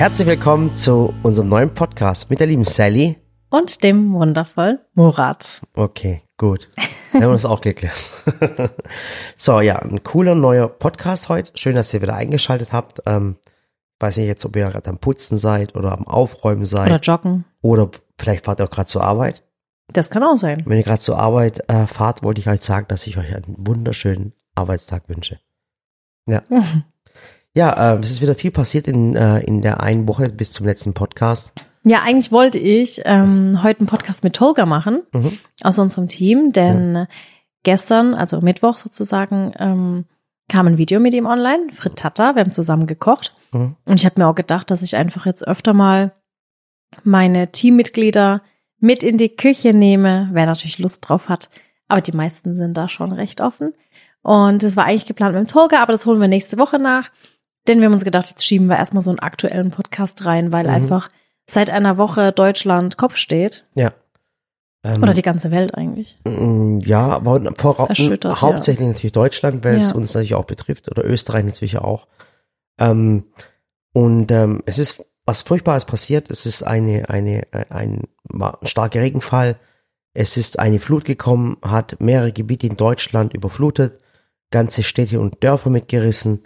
Herzlich willkommen zu unserem neuen Podcast mit der lieben Sally. Und dem wundervollen Murat. Okay, gut. Dann haben wir das auch geklärt. so, ja, ein cooler neuer Podcast heute. Schön, dass ihr wieder eingeschaltet habt. Ähm, weiß nicht jetzt, ob ihr gerade am Putzen seid oder am Aufräumen seid. Oder joggen. Oder vielleicht fahrt ihr auch gerade zur Arbeit. Das kann auch sein. Wenn ihr gerade zur Arbeit äh, fahrt, wollte ich euch sagen, dass ich euch einen wunderschönen Arbeitstag wünsche. Ja. Ja, äh, es ist wieder viel passiert in, äh, in der einen Woche bis zum letzten Podcast. Ja, eigentlich wollte ich ähm, heute einen Podcast mit Tolga machen Mhm. aus unserem Team, denn gestern, also Mittwoch sozusagen, ähm, kam ein Video mit ihm online, Frittata, wir haben zusammen gekocht. Mhm. Und ich habe mir auch gedacht, dass ich einfach jetzt öfter mal meine Teammitglieder mit in die Küche nehme, wer natürlich Lust drauf hat. Aber die meisten sind da schon recht offen. Und es war eigentlich geplant mit dem Tolga, aber das holen wir nächste Woche nach. Denn wir haben uns gedacht, jetzt schieben wir erstmal so einen aktuellen Podcast rein, weil Mhm. einfach seit einer Woche Deutschland Kopf steht. Ja. Ähm, Oder die ganze Welt eigentlich. Mm, Ja, aber vor, hauptsächlich natürlich Deutschland, weil es Ja. uns natürlich auch betrifft, oder Österreich natürlich auch. Ähm, und ähm, es ist was Furchtbares passiert. Es ist eine, eine, äh, ein, war ein starker Regenfall. Es ist eine Flut gekommen, hat mehrere Gebiete in Deutschland überflutet, ganze Städte und Dörfer mitgerissen.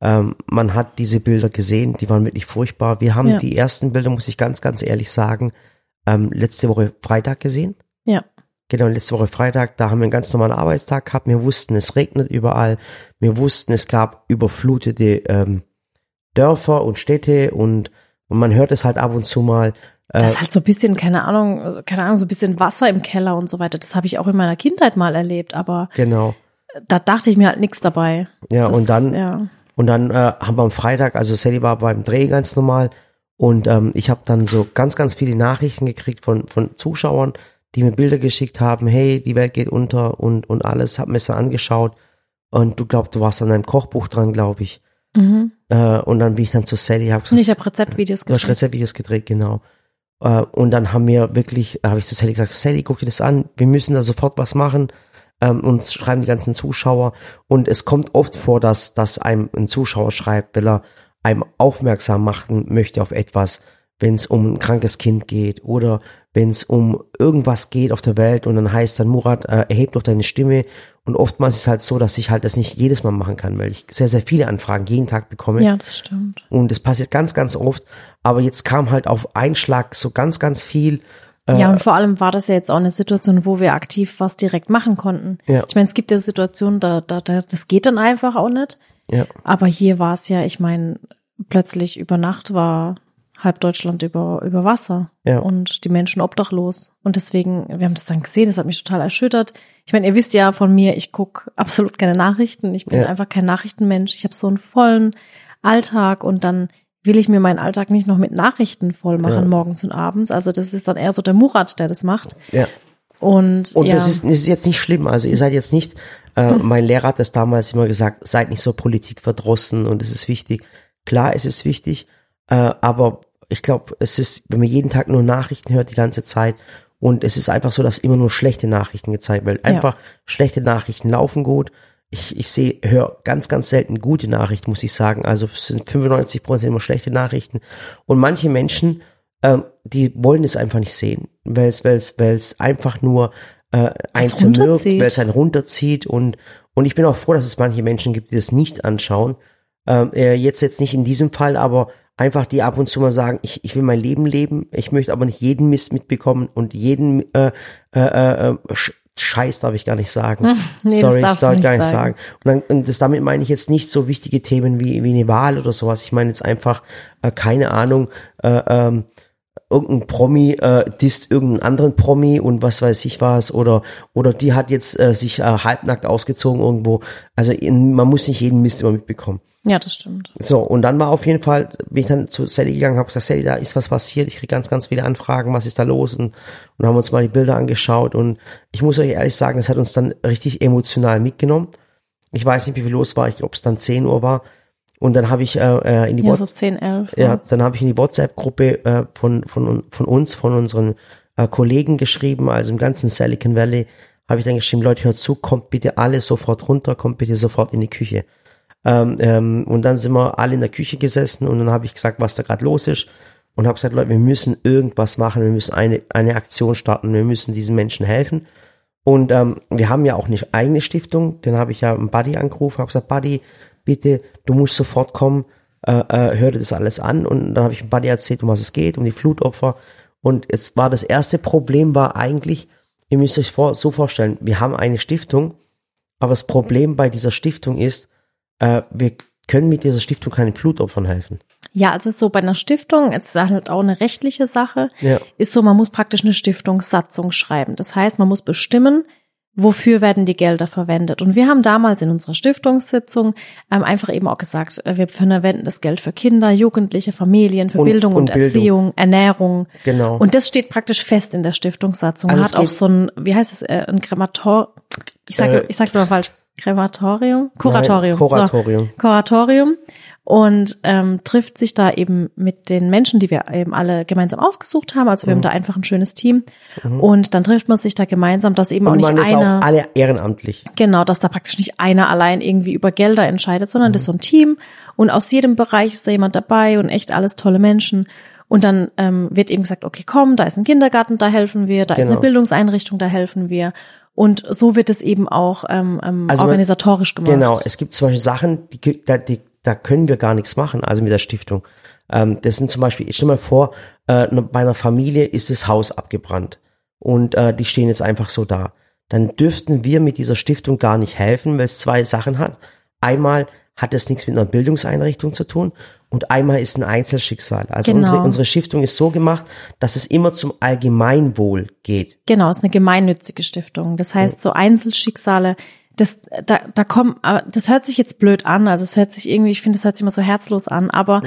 Ähm, man hat diese Bilder gesehen, die waren wirklich furchtbar. Wir haben Ja. die ersten Bilder, muss ich ganz, ganz ehrlich sagen, ähm, letzte Woche Freitag gesehen. Ja. Genau, letzte Woche Freitag, da haben wir einen ganz normalen Arbeitstag gehabt. Wir wussten, es regnet überall. Wir wussten, es gab überflutete ähm, Dörfer und Städte und, und man hört es halt ab und zu mal. Äh, Das ist halt so ein bisschen, keine Ahnung, also keine Ahnung, so ein bisschen Wasser im Keller und so weiter. Das habe ich auch in meiner Kindheit mal erlebt, aber genau. da dachte ich mir halt nichts dabei. Ja, Das, und dann, Ja. Und dann äh, haben wir am Freitag, also Sally war beim Dreh ganz normal und ähm, ich habe dann so ganz, ganz viele Nachrichten gekriegt von, von Zuschauern, die mir Bilder geschickt haben, hey, die Welt geht unter und, und alles, hab mir das dann angeschaut und du glaubst, du warst an einem Kochbuch dran, glaube ich. Mhm. Äh, und dann bin ich dann zu Sally, hab Und ich gesagt, habe Rezeptvideos Du hast gedreht. Rezeptvideos gedreht, genau. Äh, und dann haben wir wirklich, habe ich zu Sally gesagt, Sally, guck dir das an, wir müssen da sofort was machen. Ähm, uns schreiben die ganzen Zuschauer. Und es kommt oft vor, dass, dass einem ein Zuschauer schreibt, weil er einem aufmerksam machen möchte auf etwas, wenn es um ein krankes Kind geht oder wenn es um irgendwas geht auf der Welt und dann heißt dann, Murat, äh, erheb doch deine Stimme. Und oftmals ist es halt so, dass ich halt das nicht jedes Mal machen kann, weil ich sehr, sehr viele Anfragen jeden Tag bekomme. Ja, das stimmt. Und es passiert ganz, ganz oft. Aber jetzt kam halt auf einen Schlag so ganz, ganz viel. Äh, Ja, und vor allem war das ja jetzt auch eine Situation, wo wir aktiv was direkt machen konnten. Ja. Ich meine, es gibt ja Situationen, da, da, da, das geht dann einfach auch nicht. Ja, Aber hier war es ja, ich meine, plötzlich über Nacht war halb Deutschland über, über Wasser Ja. und die Menschen obdachlos. Und deswegen, wir haben das dann gesehen, das hat mich total erschüttert. Ich meine, ihr wisst ja von mir, ich gucke absolut keine Nachrichten. Ich bin Ja. einfach kein Nachrichtenmensch. Ich habe so einen vollen Alltag und dann will ich mir meinen Alltag nicht noch mit Nachrichten voll machen, Ja. morgens und abends. Also das ist dann eher so der Murat, der das macht. ja. Und, Und ja, das, ist, das ist jetzt nicht schlimm. Also ihr seid jetzt nicht, äh, mein Lehrer hat das damals immer gesagt, seid nicht so politikverdrossen und es ist wichtig. Klar, es ist wichtig, äh, aber ich glaube, es ist, wenn man jeden Tag nur Nachrichten hört die ganze Zeit und es ist einfach so, dass immer nur schlechte Nachrichten gezeigt werden. Einfach schlechte Nachrichten laufen gut. Ich, ich sehe, höre ganz, ganz selten gute Nachrichten, muss ich sagen. Also es sind 95 Prozent immer schlechte Nachrichten. Und manche Menschen, ähm, die wollen es einfach nicht sehen, weil es, weil es, weil es einfach nur äh, ein zermürbt, weil es einen runterzieht und und ich bin auch froh, dass es manche Menschen gibt, die das nicht anschauen. Ähm, äh, jetzt jetzt nicht in diesem Fall, aber einfach die ab und zu mal sagen, ich, ich will mein Leben leben, ich möchte aber nicht jeden Mist mitbekommen und jeden äh, äh, äh, Sch Scheiß darf ich gar nicht sagen. nee, das Sorry, darfst darf du ich gar nicht nicht sagen. sagen. Und, dann, und das, damit meine ich jetzt nicht so wichtige Themen wie, wie eine Wahl oder sowas. Ich meine jetzt einfach, äh, keine Ahnung, äh, ähm, irgendein Promi äh, disst irgendeinen anderen Promi und was weiß ich was oder oder die hat jetzt äh, sich äh, halbnackt ausgezogen irgendwo. Also in, man muss nicht jeden Mist immer mitbekommen. ja, das stimmt. So, und dann war auf jeden Fall, bin ich dann zu Sally gegangen, habe gesagt, Sally, da ist was passiert, ich krieg ganz, ganz viele Anfragen, was ist da los? Und, und haben uns mal die Bilder angeschaut und ich muss euch ehrlich sagen, das hat uns dann richtig emotional mitgenommen. Ich weiß nicht, wie viel los war, ich glaube, es dann 10 Uhr war. Und dann habe ich äh, äh, in die Ja, What- so 10, 11. ja, dann habe ich in die WhatsApp-Gruppe äh, von, von, von uns, von unseren äh, Kollegen geschrieben, also im ganzen Silicon Valley, habe ich dann geschrieben, Leute, hört zu, kommt bitte alle sofort runter, kommt bitte sofort in die Küche. Ähm, ähm, und dann sind wir alle in der Küche gesessen und dann habe ich gesagt, was da gerade los ist und habe gesagt, Leute, wir müssen irgendwas machen, wir müssen eine, eine Aktion starten, wir müssen diesen Menschen helfen. Und ähm, wir haben ja auch eine eigene Stiftung, den habe ich ja einen Buddy angerufen, habe gesagt, Buddy, bitte, du musst sofort kommen, äh, äh, hör dir das alles an. Und dann habe ich dem Buddy erzählt, um was es geht, um die Flutopfer. Und jetzt war das erste Problem war eigentlich, ihr müsst euch vor, so vorstellen, wir haben eine Stiftung, aber das Problem bei dieser Stiftung ist, äh, wir können mit dieser Stiftung keinen Flutopfern helfen. Ja, also so bei einer Stiftung, es ist halt auch eine rechtliche Sache, Ja. ist so, man muss praktisch eine Stiftungssatzung schreiben. Das heißt, man muss bestimmen, wofür werden die Gelder verwendet. Und wir haben damals in unserer Stiftungssitzung ähm, einfach eben auch gesagt, äh, wir verwenden das Geld für Kinder, Jugendliche, Familien, für Und- Bildung und, und Bildung. Erziehung, Ernährung. Genau. Und das steht praktisch fest in der Stiftungssatzung. Also hat auch so ein, wie heißt es, äh, ein Kremator, ich sage, Äh, ich sag's aber falsch, Krematorium? Kuratorium. Nein, Kuratorium. So, Kuratorium. Und ähm, trifft sich da eben mit den Menschen, die wir eben alle gemeinsam ausgesucht haben. Also wir haben Mhm. da einfach ein schönes Team. Und dann trifft man sich da gemeinsam, dass eben auch Und nicht man ist einer, auch alle ehrenamtlich. genau, dass da praktisch nicht einer allein irgendwie über Gelder entscheidet, sondern Mhm. das ist so ein Team. Und aus jedem Bereich ist da jemand dabei und echt alles tolle Menschen. Und dann ähm, wird eben gesagt, okay, komm, da ist ein Kindergarten, da helfen wir, da ist eine Genau. Bildungseinrichtung, da helfen wir. Und so wird es eben auch ähm, ähm, Also organisatorisch gemacht. Genau, es gibt zum Beispiel Sachen, die, die, da können wir gar nichts machen, also mit der Stiftung. Ähm, das sind zum Beispiel, ich stell mal vor, äh, ne- bei einer Familie ist das Haus abgebrannt und äh, die stehen jetzt einfach so da. Dann dürften wir mit dieser Stiftung gar nicht helfen, weil es zwei Sachen hat. Einmal hat es nichts mit einer Bildungseinrichtung zu tun und einmal ist ein Einzelschicksal. Also Genau. unsere, unsere Stiftung ist so gemacht, dass es immer zum Allgemeinwohl geht. Genau, ist eine gemeinnützige Stiftung. Das heißt, so Einzelschicksale, das, da, da kommen, das hört sich jetzt blöd an. Also es hört sich irgendwie, ich finde, es hört sich immer so herzlos an, aber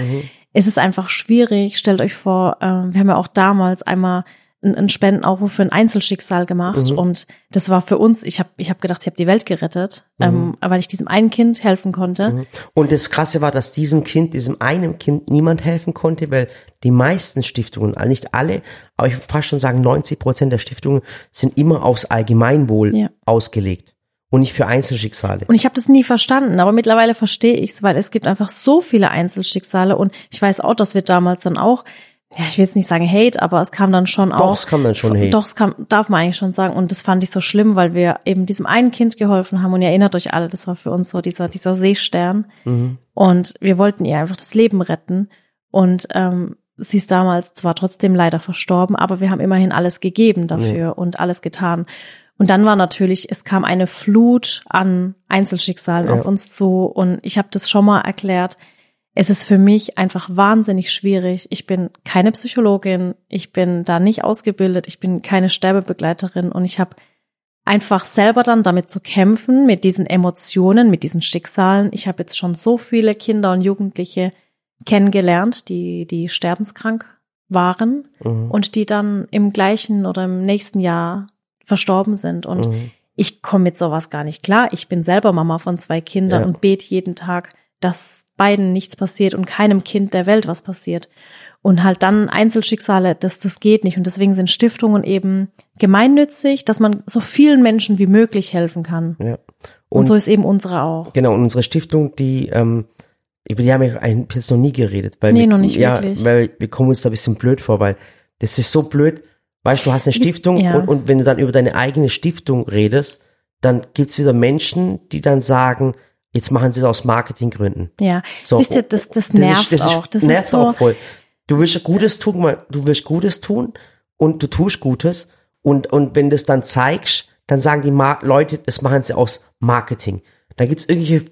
es ist einfach schwierig. Stellt euch vor, ähm, wir haben ja auch damals einmal einen Spendenaufruf für ein Einzelschicksal gemacht und das war für uns, ich habe ich hab gedacht, ich habe die Welt gerettet, ähm, weil ich diesem einen Kind helfen konnte. Und das Krasse war, dass diesem Kind, diesem einen Kind niemand helfen konnte, weil die meisten Stiftungen, also nicht alle, aber ich würde fast schon sagen, 90 Prozent der Stiftungen sind immer aufs Allgemeinwohl Ja. ausgelegt und nicht für Einzelschicksale. Und ich habe das nie verstanden, aber mittlerweile verstehe ich es, weil es gibt einfach so viele Einzelschicksale und ich weiß auch, dass wir damals dann auch, ja, ich will jetzt nicht sagen Hate, aber es kam dann schon auch. es kam dann schon Hate. Doch, es kam, darf man eigentlich schon sagen. Und das fand ich so schlimm, weil wir eben diesem einen Kind geholfen haben und ihr erinnert euch alle, das war für uns so dieser, dieser Seestern. Mhm. Und wir wollten ihr einfach das Leben retten. Und ähm, sie ist damals zwar trotzdem leider verstorben, aber wir haben immerhin alles gegeben dafür und alles getan. Und dann war natürlich, es kam eine Flut an Einzelschicksalen Ja. auf uns zu. Und ich habe das schon mal erklärt. Es ist für mich einfach wahnsinnig schwierig. Ich bin keine Psychologin, ich bin da nicht ausgebildet, ich bin keine Sterbebegleiterin und ich habe einfach selber dann damit zu kämpfen, mit diesen Emotionen, mit diesen Schicksalen. Ich habe jetzt schon so viele Kinder und Jugendliche kennengelernt, die, die sterbenskrank waren Mhm. und die dann im gleichen oder im nächsten Jahr verstorben sind. Und Mhm. ich komme mit sowas gar nicht klar. Ich bin selber Mama von zwei Kindern Ja. und bete jeden Tag, dass beiden nichts passiert und keinem Kind der Welt was passiert. Und halt dann Einzelschicksale, das, das geht nicht. Und deswegen sind Stiftungen eben gemeinnützig, dass man so vielen Menschen wie möglich helfen kann. Ja. Und, so ist eben unsere auch. Genau, und unsere Stiftung, die, ähm, über die haben wir eigentlich jetzt noch nie geredet. Weil Nee, wir, noch nicht ja, wirklich. Weil wir kommen uns da ein bisschen blöd vor, weil das ist so blöd. Weißt du, du hast eine Stiftung ja. und, und wenn du dann über deine eigene Stiftung redest, dann gibt's wieder Menschen, die dann sagen, jetzt machen sie das aus Marketinggründen. Ja. So, Wisst ihr, das, das nervt das ist, auch. Das nervt ist so, auch voll. Du willst Gutes tun, du willst Gutes tun und du tust Gutes und, und wenn du es dann zeigst, dann sagen die Mar Leute, das machen sie aus Marketing. Da gibt's irgendwelche,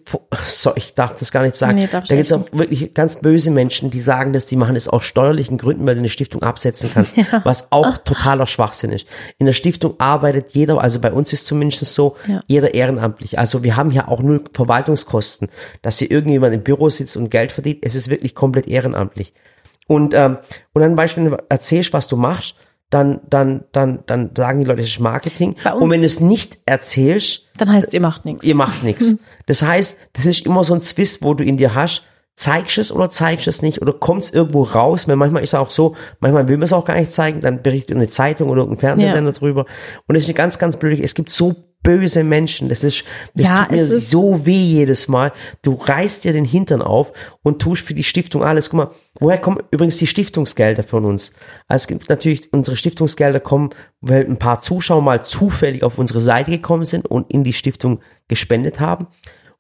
so, ich darf das gar nicht sagen, Nee, da gibt's auch wirklich ganz böse Menschen, die sagen das, die machen das aus steuerlichen Gründen, weil du eine Stiftung absetzen kannst, was auch totaler Schwachsinn ist. In der Stiftung arbeitet jeder, also bei uns ist zumindest so, Ja. jeder ehrenamtlich. Also wir haben hier auch null Verwaltungskosten, dass hier irgendjemand im Büro sitzt und Geld verdient. Es ist wirklich komplett ehrenamtlich. Und, ähm, und dann beispielsweise, erzählst, was du machst, dann, dann, dann, dann sagen die Leute, das ist Marketing. Und wenn du es nicht erzählst, dann heißt ihr macht nichts. ihr macht nichts. Das heißt, das ist immer so ein Zwist, wo du in dir hast, zeigst es oder zeigst es nicht oder kommt es irgendwo raus, weil manchmal ist es auch so, manchmal will man es auch gar nicht zeigen, dann berichtet eine Zeitung oder irgendein Fernsehsender drüber und das ist eine ganz, ganz blöde, es gibt so böse Menschen. Das ist, das Ja, tut mir so weh jedes Mal. Du reißt dir den Hintern auf und tust für die Stiftung alles. Guck mal, woher kommen übrigens die Stiftungsgelder von uns? Also es gibt natürlich, unsere Stiftungsgelder kommen, weil ein paar Zuschauer mal zufällig auf unsere Seite gekommen sind und in die Stiftung gespendet haben.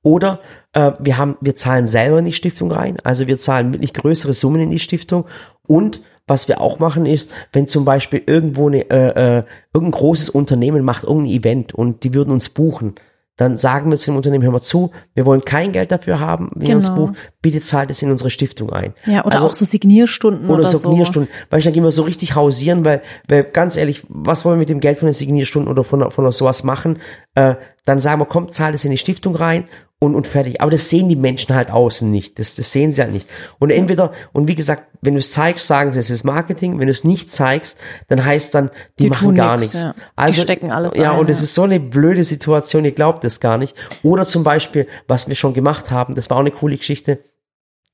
Oder äh, wir haben, wir zahlen selber in die Stiftung rein, also wir zahlen wirklich größere Summen in die Stiftung. Und was wir auch machen ist, wenn zum Beispiel irgendwo eine, äh, äh, irgendein großes Unternehmen macht irgendein Event und die würden uns buchen, dann sagen wir zu dem Unternehmen, hör mal zu, wir wollen kein Geld dafür haben, wenn ihr uns Genau. bucht, bitte zahlt es in unsere Stiftung ein. Ja, oder Also- auch so Signierstunden oder, oder so. Signierstunden. Weil ich dann gehen wir so richtig hausieren, weil, weil ganz ehrlich, was wollen wir mit dem Geld von den Signierstunden oder von, von sowas machen? Äh, dann sagen wir, komm, zahl es in die Stiftung rein und, und fertig. Aber das sehen die Menschen halt außen nicht. Das, das sehen sie halt nicht. Und entweder, und wie gesagt, wenn du es zeigst, sagen sie, es ist Marketing. Wenn du es nicht zeigst, dann heißt dann, die, Die machen gar nichts. ja. Die Also, stecken alles Ja, ein, und es ja. ist so eine blöde Situation, ihr glaubt es gar nicht. Oder zum Beispiel, was wir schon gemacht haben, das war auch eine coole Geschichte.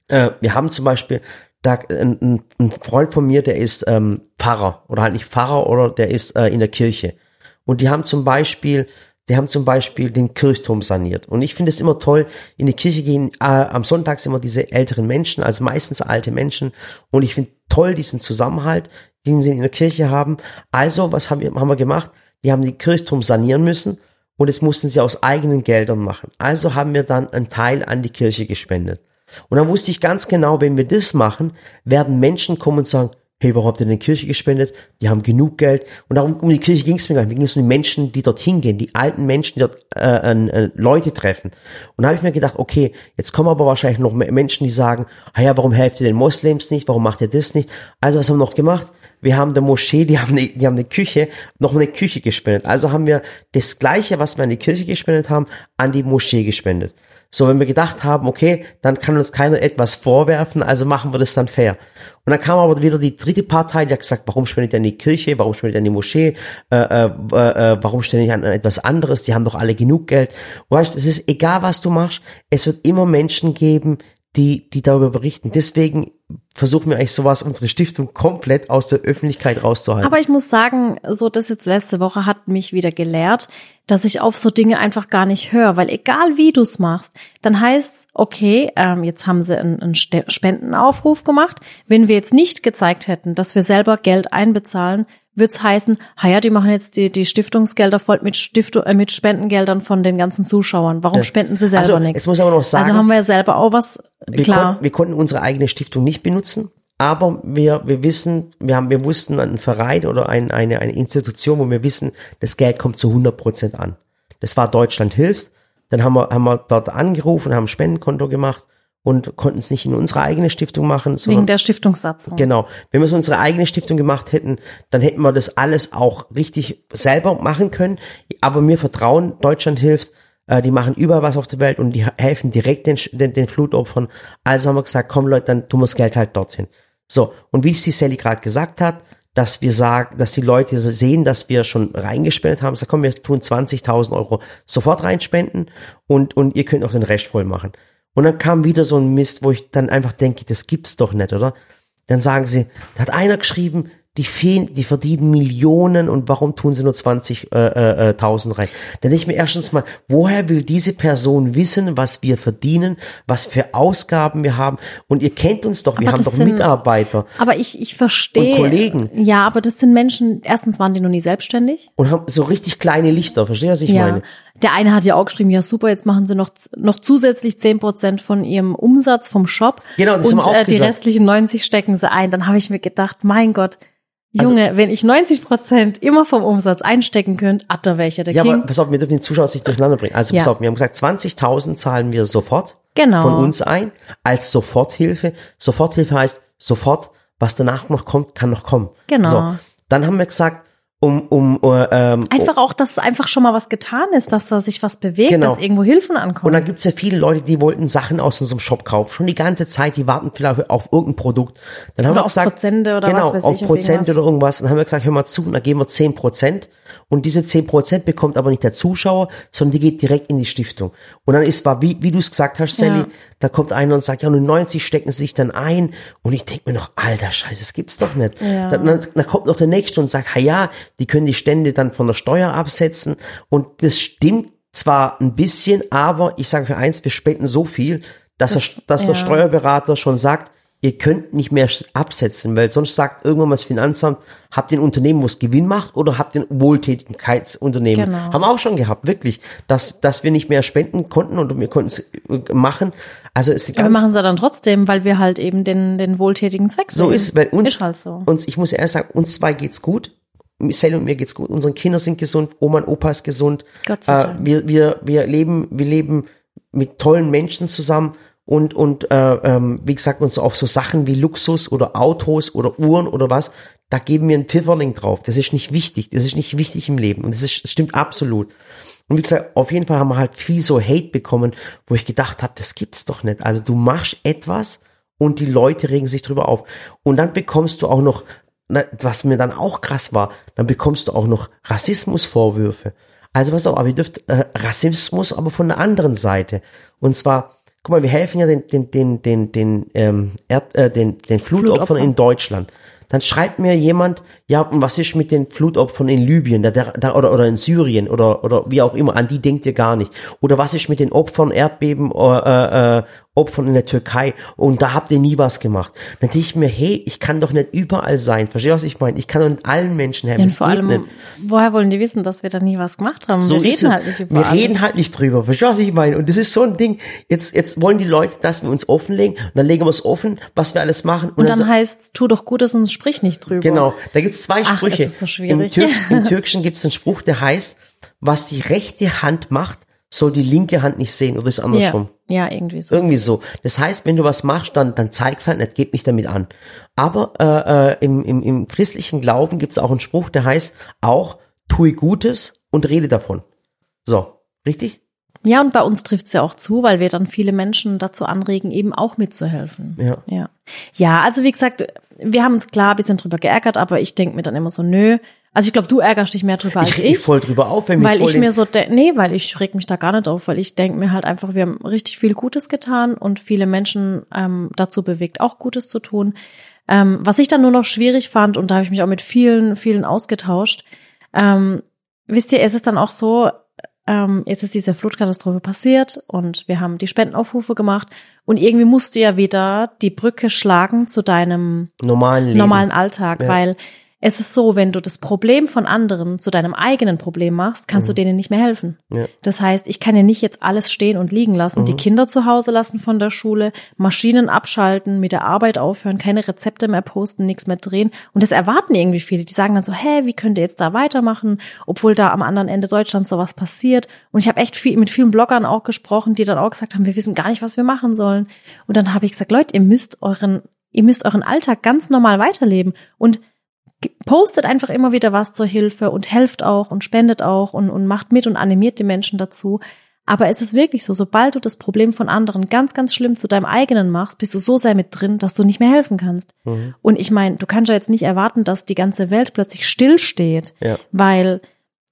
Äh, wir haben zum Beispiel da ein, ein Freund von mir, der ist ähm, Pfarrer oder halt nicht Pfarrer oder der ist äh, in der Kirche. Und die haben zum Beispiel, die haben zum Beispiel den Kirchturm saniert. Und ich finde es immer toll, in die Kirche gehen, äh, am Sonntag sind immer diese älteren Menschen, also meistens alte Menschen. Und ich finde toll diesen Zusammenhalt, den sie in der Kirche haben. Also, was haben wir, haben wir gemacht? Die haben den Kirchturm sanieren müssen und das mussten sie aus eigenen Geldern machen. Also haben wir dann einen Teil an die Kirche gespendet. Und dann wusste ich ganz genau, wenn wir das machen, werden Menschen kommen und sagen, hey, warum habt ihr denn die Kirche gespendet? Die haben genug Geld. Und darum, um die Kirche ging es mir gar nicht. Mir ging es um die Menschen, die dorthin gehen, die alten Menschen, die dort äh, äh, Leute treffen. Und da habe ich mir gedacht, okay, jetzt kommen aber wahrscheinlich noch Menschen, die sagen, ah ja, warum helft ihr den Moslems nicht? Warum macht ihr das nicht? Also was haben wir noch gemacht? Wir haben der Moschee, die haben eine, die haben eine Küche, noch eine Küche gespendet. Also haben wir das Gleiche, was wir an die Kirche gespendet haben, an die Moschee gespendet. So, wenn wir gedacht haben, okay, dann kann uns keiner etwas vorwerfen, also machen wir das dann fair. Und dann kam aber wieder die dritte Partei, die hat gesagt, warum spendet ihr an die Kirche, warum spendet ihr an die Moschee, äh, äh, äh, warum spendet ihr an etwas anderes, die haben doch alle genug Geld. Und weißt, es ist egal, was du machst, es wird immer Menschen geben, die, die darüber berichten. Deswegen versuchen wir eigentlich sowas, unsere Stiftung komplett aus der Öffentlichkeit rauszuhalten. Aber ich muss sagen, so das jetzt letzte Woche hat mich wieder gelehrt, dass ich auf so Dinge einfach gar nicht höre, weil egal wie du's machst, dann heißt okay, ähm, jetzt haben sie einen, einen Spendenaufruf gemacht. Wenn wir jetzt nicht gezeigt hätten, dass wir selber Geld einbezahlen, wird's heißen, ha ja, die machen jetzt die, die Stiftungsgelder voll mit, Stiftung, äh, mit Spendengeldern von den ganzen Zuschauern. Warum Ja. spenden sie selber Also, nichts? jetzt muss aber noch sagen- Also haben wir ja selber auch was, wir, klar. Konnten, wir konnten unsere eigene Stiftung nicht benutzen, aber wir, wir wissen, wir haben, wir wussten einen Verein oder ein, eine, eine Institution, wo wir wissen, das Geld kommt zu 100 Prozent an. Das war Deutschland hilft. Dann haben wir, haben wir dort angerufen, haben ein Spendenkonto gemacht und konnten es nicht in unsere eigene Stiftung machen, wegen der Stiftungssatzung. Genau. Wenn wir es in unsere eigene Stiftung gemacht hätten, dann hätten wir das alles auch richtig selber machen können. Aber mir vertrauen, Deutschland hilft, äh, die machen überall was auf der Welt und die helfen direkt den, den, den Flutopfern. Also haben wir gesagt, komm Leute, dann tun wir das Geld halt dorthin. So, und wie es die Sally gerade gesagt hat, dass wir sagen, dass die Leute sehen, dass wir schon reingespendet haben, sagt, komm, wir tun 20.000 Euro sofort reinspenden und, und ihr könnt auch den Rest voll machen. Und dann kam wieder so ein Mist, wo ich dann einfach denke, das gibt's doch nicht, oder? Dann sagen sie, da hat einer geschrieben, die fehlen, die verdienen Millionen und warum tun sie nur 20.000 äh, äh, 1000 rein? Dann denke ich mir erstens mal, woher will diese Person wissen, was wir verdienen, was für Ausgaben wir haben? Und ihr kennt uns doch, wir haben doch sind- Mitarbeiter Aber ich, ich verstehe. Und Kollegen. Ja, aber das sind Menschen, erstens waren die noch nie selbstständig. und haben so richtig kleine Lichter, versteht ihr, was ich ja. meine? Der eine hat ja auch geschrieben, ja super, jetzt machen sie noch, noch zusätzlich zehn Prozent von ihrem Umsatz vom Shop. Genau, das und haben wir auch äh, die gesagt. restlichen 90 stecken sie ein. Dann habe ich mir gedacht, mein Gott, Junge, wenn ich 90 Prozent immer vom Umsatz einstecken könnte, ah, da wäre ich ja der Ja, King. aber pass auf, wir dürfen die Zuschauer nicht durcheinander bringen. Also pass Ja. auf, wir haben gesagt, 20.000 zahlen wir sofort Genau. von uns ein als Soforthilfe. Soforthilfe heißt sofort, was danach noch kommt, kann noch kommen. Genau. So, dann haben wir gesagt, um, um, äh, ähm, Einfach auch, dass einfach schon mal was getan ist, dass da sich was bewegt, Genau. dass irgendwo Hilfen Und ankommen. dann gibt's ja viele Leute, die wollten Sachen aus unserem Shop kaufen. Schon die ganze Zeit, die warten vielleicht auf irgendein Produkt. Dann haben Oder wir auf gesagt, Prozente oder genau, was weiß auf ich, auf Prozent irgendwas. oder irgendwas. Und dann haben wir gesagt, hör mal zu, und dann geben wir 10 Prozent. Und diese 10% bekommt aber nicht der Zuschauer, sondern die geht direkt in die Stiftung. Und dann ist war, wie, wie du es gesagt hast, Sally, Ja. da kommt einer und sagt, ja, nur 90 stecken sich dann ein. Und ich denke mir noch, alter Scheiße, das gibt's doch nicht. Ja. Dann, dann, dann kommt noch der Nächste und sagt, ha ja, die können die Stände dann von der Steuer absetzen. Und das stimmt zwar ein bisschen, aber ich sage für eins, wir spenden so viel, dass, Das- der, dass der ja. Steuerberater schon sagt, ihr könnt nicht mehr absetzen, weil sonst sagt irgendwann mal das Finanzamt, habt ihr ein Unternehmen, wo es Gewinn macht oder habt ihr ein Wohltätigkeitsunternehmen? Genau. Haben wir auch schon gehabt, wirklich, dass, dass wir nicht mehr spenden konnten und wir konnten es äh, machen. Also ist Ja, wir ganz, machen es ja dann trotzdem, weil wir halt eben den, den wohltätigen Zweck so sehen. ist es, weil uns, Ist halt so. uns, ich muss ehrlich sagen, uns zwei geht's gut. Sally und mir geht's gut. Unsere Kinder sind gesund, Oma und Opa ist gesund. Gott sei Äh, Dank. wir, wir, wir leben, wir leben mit tollen Menschen zusammen und, und äh, ähm, wie gesagt, uns auf so Sachen wie Luxus oder Autos oder Uhren oder was, da geben wir einen Pfifferling drauf. Das ist nicht wichtig. Das ist nicht wichtig im Leben. Und das, ist, das stimmt absolut. Und wie gesagt, auf jeden Fall haben wir halt viel so Hate bekommen, wo ich gedacht habe, das gibt's doch nicht. Also du machst etwas und die Leute regen sich drüber auf. Und dann bekommst du auch noch, na, was mir dann auch krass war, dann bekommst du auch noch Rassismusvorwürfe. Also was auch, aber ihr dürft äh, Rassismus aber von der anderen Seite. Und zwar, guck mal, wir helfen ja den den den den den ähm, Erd, äh, den den Flutopfern Flutopfern. in Deutschland. Dann schreibt mir jemand, ja, und was ist mit den Flutopfern in Libyen der, der, oder, oder in Syrien oder, oder wie auch immer, an die denkt ihr gar nicht. Oder was ist mit den Opfern, Erdbeben, äh, äh, Opfern in der Türkei und da habt ihr nie was gemacht. Dann denke ich mir, hey, ich kann doch nicht überall sein. Verstehst du, was ich meine? Ich kann doch nicht allen Menschen helfen. Ja, und vor allem, nicht. woher wollen die wissen, dass wir da nie was gemacht haben? So wir reden halt nicht über wir alles. reden halt nicht drüber. Verstehst du, was ich meine? Und das ist so ein Ding. Jetzt, jetzt wollen die Leute, dass wir uns offenlegen. Und dann legen wir es offen, was wir alles machen. Und dann sa- heißt tu doch Gutes und sprich nicht drüber. Genau, da gibt's zwei Ach, Sprüche. es so. Im, Tür Im Türkischen gibt's einen Spruch, der heißt, was die rechte Hand macht, soll die linke Hand nicht sehen. Oder ist Ja, andersrum. ja, irgendwie so. Irgendwie so. Das heißt, wenn du was machst, dann, dann zeig's halt nicht, gib nicht damit an. Aber äh, äh, im, im, im christlichen Glauben gibt's auch einen Spruch, der heißt auch, tue Gutes und rede davon. So, richtig? Ja, und bei uns trifft's ja auch zu, weil wir dann viele Menschen dazu anregen, eben auch mitzuhelfen. Ja. Ja, ja also wie gesagt, wir haben uns klar ein bisschen drüber geärgert, aber ich denk mir dann immer so, nö. Also ich glaube, du ärgerst dich mehr drüber als Ich ich. voll drüber auf, wenn weil ich mir so, nee, weil ich reg mich da gar nicht auf, weil ich denk mir halt einfach, wir haben richtig viel Gutes getan und viele Menschen ähm, dazu bewegt, auch Gutes zu tun. Ähm, was ich dann nur noch schwierig fand, und da habe ich mich auch mit vielen, vielen ausgetauscht, ähm, wisst ihr, es ist dann auch so, ähm, jetzt ist diese Flutkatastrophe passiert und wir haben die Spendenaufrufe gemacht und irgendwie musst du ja wieder die Brücke schlagen zu deinem normalen Leben. normalen Alltag, Ja. weil es ist so, wenn du das Problem von anderen zu deinem eigenen Problem machst, kannst du denen nicht mehr helfen. Mhm. Ja. Mhm. Das heißt, ich kann ja nicht jetzt alles stehen und liegen lassen, die Kinder zu Hause lassen von der Schule, Maschinen abschalten, mit der Arbeit aufhören, keine Rezepte mehr posten, nichts mehr drehen. Und das erwarten irgendwie viele. Die sagen dann so, hä, wie könnt ihr jetzt da weitermachen, obwohl da am anderen Ende Deutschlands sowas passiert. Und ich habe echt viel mit vielen Bloggern auch gesprochen, die dann auch gesagt haben, wir wissen gar nicht, was wir machen sollen. Und dann habe ich gesagt, Leute, ihr müsst euren, ihr müsst euren Alltag ganz normal weiterleben und postet einfach immer wieder was zur Hilfe und helft auch und spendet auch und, und macht mit und animiert die Menschen dazu. Aber es ist wirklich so, sobald du das Problem von anderen ganz, ganz schlimm zu deinem eigenen machst, bist du so sehr mit drin, dass du nicht mehr helfen kannst. Mhm. Und ich meine, du kannst ja jetzt nicht erwarten, dass die ganze Welt plötzlich stillsteht, Ja. weil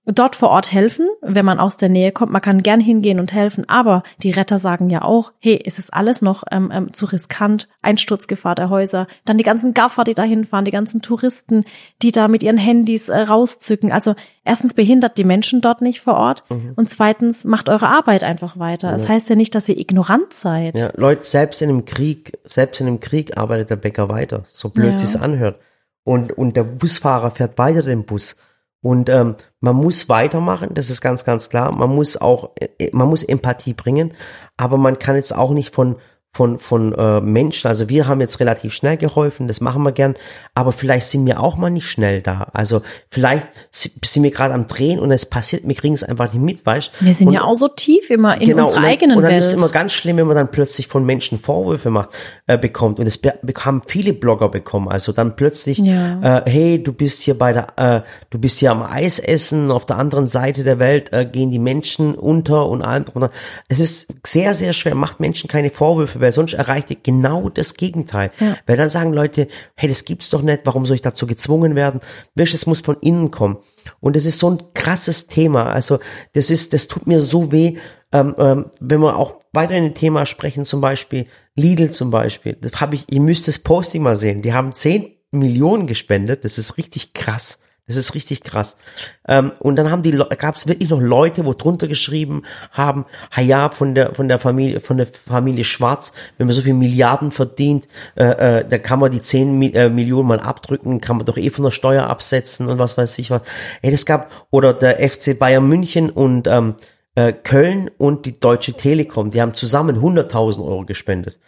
dort vor Ort helfen, wenn man aus der Nähe kommt. Man kann gern hingehen und helfen, aber die Retter sagen ja auch, hey, es ist alles noch ähm, ähm, zu riskant, Einsturzgefahr der Häuser, dann die ganzen Gaffer, die da hinfahren, die ganzen Touristen, die da mit ihren Handys äh, rauszücken. Also erstens behindert die Menschen dort nicht vor Ort und zweitens macht eure Arbeit einfach weiter. Es heißt ja nicht, dass ihr ignorant seid. Ja, Leute, selbst in einem Krieg, selbst in einem Krieg arbeitet der Bäcker weiter, so blöd Ja. sich's anhört. Und, und der Busfahrer fährt weiter den Bus. Und ähm, man muss weitermachen, das ist ganz, ganz klar. Man muss auch, äh, man muss Empathie bringen, aber man kann jetzt auch nicht von von von äh, Menschen. Also wir haben jetzt relativ schnell geholfen, das machen wir gern, aber vielleicht sind wir auch mal nicht schnell da. Also vielleicht si- sind wir gerade am Drehen und es passiert, wir kriegen es einfach nicht mit, weißt? Wir sind und, ja auch so tief immer in unserer und dann, eigenen und dann Welt. ist es immer ganz schlimm, wenn man dann plötzlich von Menschen Vorwürfe macht, äh, bekommt. Und es be haben viele Blogger bekommen. Also dann plötzlich, Ja. äh, hey, du bist hier bei der, äh, du bist hier am Eis essen, auf der anderen Seite der Welt äh, gehen die Menschen unter und allem. Es ist sehr, sehr schwer. Macht Menschen keine Vorwürfe, weil sonst erreicht ihr genau das Gegenteil. Ja. Weil dann sagen Leute, hey, das gibt's doch nicht, warum soll ich dazu gezwungen werden? Wisch, es muss von innen kommen. Und das ist so ein krasses Thema. Also das ist, das tut mir so weh, ähm, ähm, wenn wir auch weiter in ein Thema sprechen, zum Beispiel Lidl zum Beispiel. Das habe ich, ihr müsst das Posting mal sehen. Die haben 10 Millionen gespendet. Das ist richtig krass. Das ist richtig krass. Ähm, und dann haben die gab es wirklich noch Leute, wo drunter geschrieben haben, ha ja, von der von der Familie von der Familie Schwarz, wenn man so viel Milliarden verdient, äh, äh, da kann man die 10 Mi äh, Millionen mal abdrücken, kann man doch eh von der Steuer absetzen und was weiß ich was. Ey, das gab oder der FC Bayern München und ähm, äh, Köln und die Deutsche Telekom, die haben zusammen 100.000 Euro gespendet.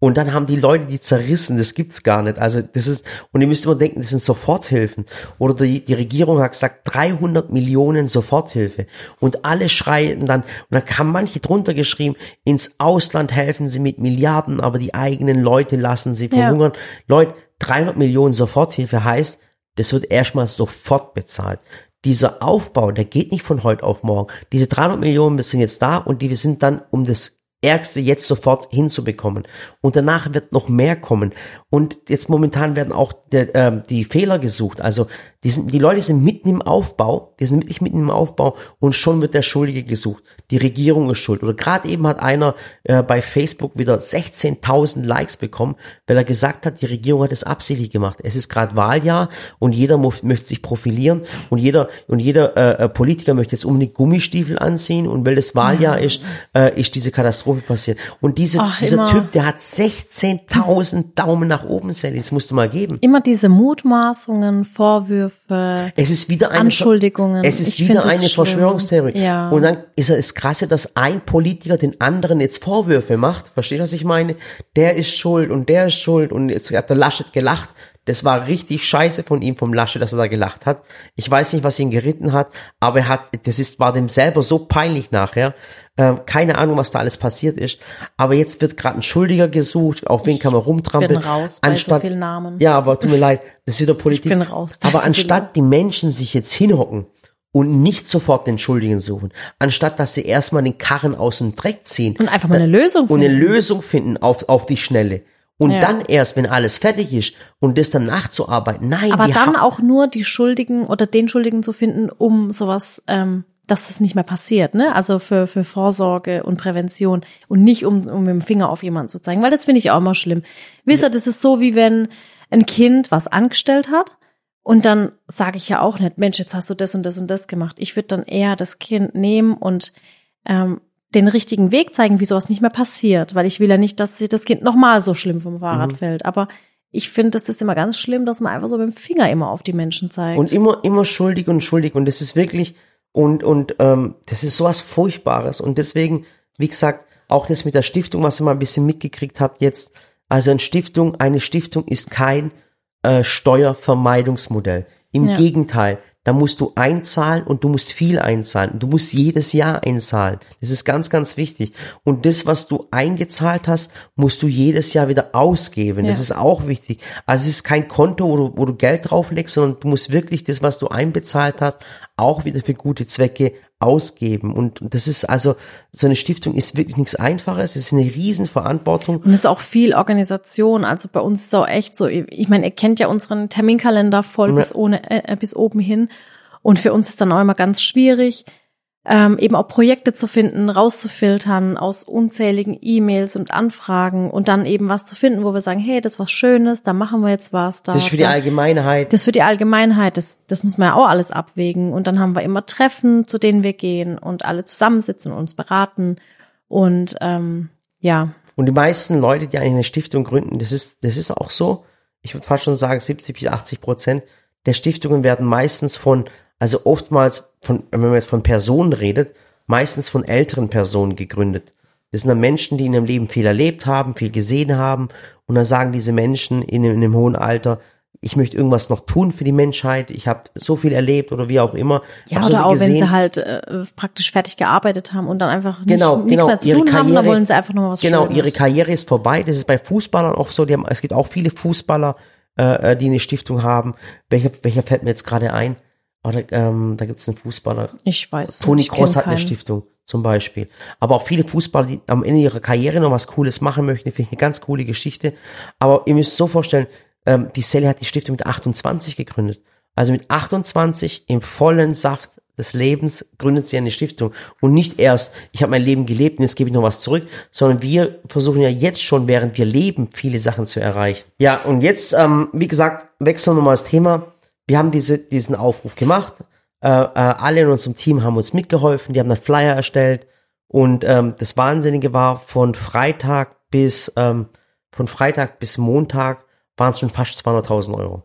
Und dann haben die Leute die zerrissen, das gibt's gar nicht. Also das ist, und ihr müsst immer denken, das sind Soforthilfen. Oder die, die Regierung hat gesagt, 300 Millionen Soforthilfe. Und alle schreien dann, und dann haben manche drunter geschrieben, ins Ausland helfen sie mit Milliarden, aber die eigenen Leute lassen sie verhungern. Ja. Leute, 300 Millionen Soforthilfe heißt, das wird erstmal sofort bezahlt dieser Aufbau, der geht nicht von heute auf morgen. Diese 300 Millionen sind jetzt da und die sind dann um das Ärgste jetzt sofort hinzubekommen. Und danach wird noch mehr kommen. Und jetzt momentan werden auch der, äh, die Fehler gesucht. Also die, sind, die Leute sind mitten im Aufbau, die sind wirklich mitten im Aufbau und schon wird der Schuldige gesucht. Die Regierung ist schuld. Oder gerade eben hat einer äh, bei Facebook wieder 16.000 Likes bekommen, weil er gesagt hat, die Regierung hat es absichtlich gemacht. Es ist gerade Wahljahr und jeder möchte sich profilieren und jeder und jeder äh, äh Politiker möchte jetzt unbedingt Gummistiefel anziehen und weil das Wahljahr ja. ist, äh, ist diese Katastrophe passiert. Und diese, Ach, dieser Typ, der hat 16.000 Daumen nach oben, Sally, das musst du mal geben. Immer diese Mutmaßungen, Vorwürfe, es ist wieder eine, Anschuldigungen. Es ist ich wieder eine Verschwörungstheorie. Ja. Und dann ist es krasse, dass ein Politiker den anderen jetzt Vorwürfe macht. Verstehst du, was ich meine? Der ist schuld und der ist schuld und jetzt hat der Laschet gelacht. Das war richtig scheiße von ihm, vom Lasche, dass er da gelacht hat. Ich weiß nicht, was ihn geritten hat, aber er hat, das ist, war dem selber so peinlich nachher. Äh, keine Ahnung, was da alles passiert ist. Aber jetzt wird gerade ein Schuldiger gesucht. Auf wen ich kann man rumtrampeln? Ich bin raus bei anstatt, so vielen Namen. Ja, aber tut mir leid, das ist wieder Politik. Ich bin raus. Aber anstatt die Menschen sich jetzt hinhocken und nicht sofort den Schuldigen suchen, anstatt dass sie erstmal den Karren aus dem Dreck ziehen. Und einfach mal eine Lösung finden. Und eine Lösung finden auf, auf die Schnelle. Und ja. dann erst, wenn alles fertig ist und das dann nachzuarbeiten. Nein, aber dann auch nur die Schuldigen oder den Schuldigen zu finden, um sowas ähm, dass das nicht mehr passiert, ne? Also für, für Vorsorge und Prävention und nicht um, um mit dem Finger auf jemanden zu zeigen, weil das finde ich auch immer schlimm. Wisst ihr, das ist so wie wenn ein Kind was angestellt hat und dann sage ich ja auch nicht, Mensch, jetzt hast du das und das und das gemacht. Ich würde dann eher das Kind nehmen und ähm, den richtigen Weg zeigen, wie sowas nicht mehr passiert, weil ich will ja nicht, dass sich das Kind nochmal so schlimm vom Fahrrad mhm. fällt. Aber ich finde, das ist immer ganz schlimm, dass man einfach so mit dem Finger immer auf die Menschen zeigt. Und immer, immer schuldig und schuldig. Und das ist wirklich, und, und ähm, das ist sowas Furchtbares. Und deswegen, wie gesagt, auch das mit der Stiftung, was ihr mal ein bisschen mitgekriegt habt jetzt. Also eine Stiftung, eine Stiftung ist kein äh, Steuervermeidungsmodell. Im ja. Gegenteil, da musst du einzahlen und du musst viel einzahlen. Du musst jedes Jahr einzahlen. Das ist ganz, ganz wichtig. Und das, was du eingezahlt hast, musst du jedes Jahr wieder ausgeben. Ja. Das ist auch wichtig. Also es ist kein Konto, wo du, wo du Geld drauflegst, sondern du musst wirklich das, was du einbezahlt hast, auch wieder für gute Zwecke ausgeben. Und das ist also, so eine Stiftung ist wirklich nichts Einfaches. Es ist eine Riesenverantwortung. Und es ist auch viel Organisation. Also bei uns ist es auch echt so, ich meine, ihr kennt ja unseren Terminkalender voll ja. bis ohne, äh, bis oben hin. Und für uns ist dann auch immer ganz schwierig, ähm, eben auch Projekte zu finden, rauszufiltern aus unzähligen E-Mails und Anfragen und dann eben was zu finden, wo wir sagen, hey, das ist was Schönes, da machen wir jetzt was. Da, das ist für die Allgemeinheit. Das ist für die Allgemeinheit, das, das muss man ja auch alles abwägen. Und dann haben wir immer Treffen, zu denen wir gehen und alle zusammensitzen und uns beraten. Und ähm, ja. Und die meisten Leute, die eigentlich eine Stiftung gründen, das ist, das ist auch so, ich würde fast schon sagen, 70 bis 80 Prozent der Stiftungen werden meistens von also oftmals von, wenn man jetzt von Personen redet, meistens von älteren Personen gegründet. Das sind dann Menschen, die in ihrem Leben viel erlebt haben, viel gesehen haben. Und dann sagen diese Menschen in, in einem hohen Alter, ich möchte irgendwas noch tun für die Menschheit, ich habe so viel erlebt oder wie auch immer. Ja, oder so auch gesehen. wenn sie halt äh, praktisch fertig gearbeitet haben und dann einfach nicht, genau, nichts genau, mehr zu tun Karriere, haben, dann wollen sie einfach noch was Genau, Schönes. ihre Karriere ist vorbei. Das ist bei Fußballern auch so. Die haben, es gibt auch viele Fußballer, äh, die eine Stiftung haben. Welcher, welcher fällt mir jetzt gerade ein? Oder ähm, da gibt es einen Fußballer. Ich weiß. Toni Kroos hat eine Stiftung. zum Beispiel. Aber auch viele Fußballer, die am Ende ihrer Karriere noch was Cooles machen möchten, finde ich eine ganz coole Geschichte. Aber ihr müsst so vorstellen, ähm, die Sally hat die Stiftung mit 28 gegründet. Also mit 28 im vollen Saft des Lebens gründet sie eine Stiftung und nicht erst, ich habe mein Leben gelebt und jetzt gebe ich noch was zurück, sondern wir versuchen ja jetzt schon, während wir leben, viele Sachen zu erreichen. Ja, und jetzt, ähm, wie gesagt, wechseln wir nochmal das Thema. Wir haben diese, diesen Aufruf gemacht. Äh, äh, alle in unserem Team haben uns mitgeholfen, die haben einen Flyer erstellt und ähm, das Wahnsinnige war, von Freitag bis ähm, von Freitag bis Montag waren es schon fast 200.000 Euro.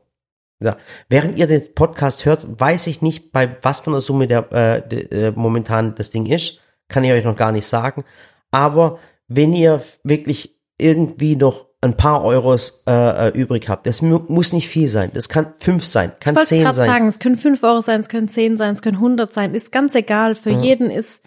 Ja. Während ihr den Podcast hört, weiß ich nicht, bei was von der Summe der, äh, de, äh, momentan das Ding ist. Kann ich euch noch gar nicht sagen. Aber wenn ihr wirklich irgendwie noch ein paar Euros äh, äh übrig habt, das muss nicht viel sein. Das kann fünf sein, kann ich zehn sein. Sagen, es können fünf Euro sein, es können zehn sein, es können hundert sein. Ist ganz egal. Für ja. jeden ist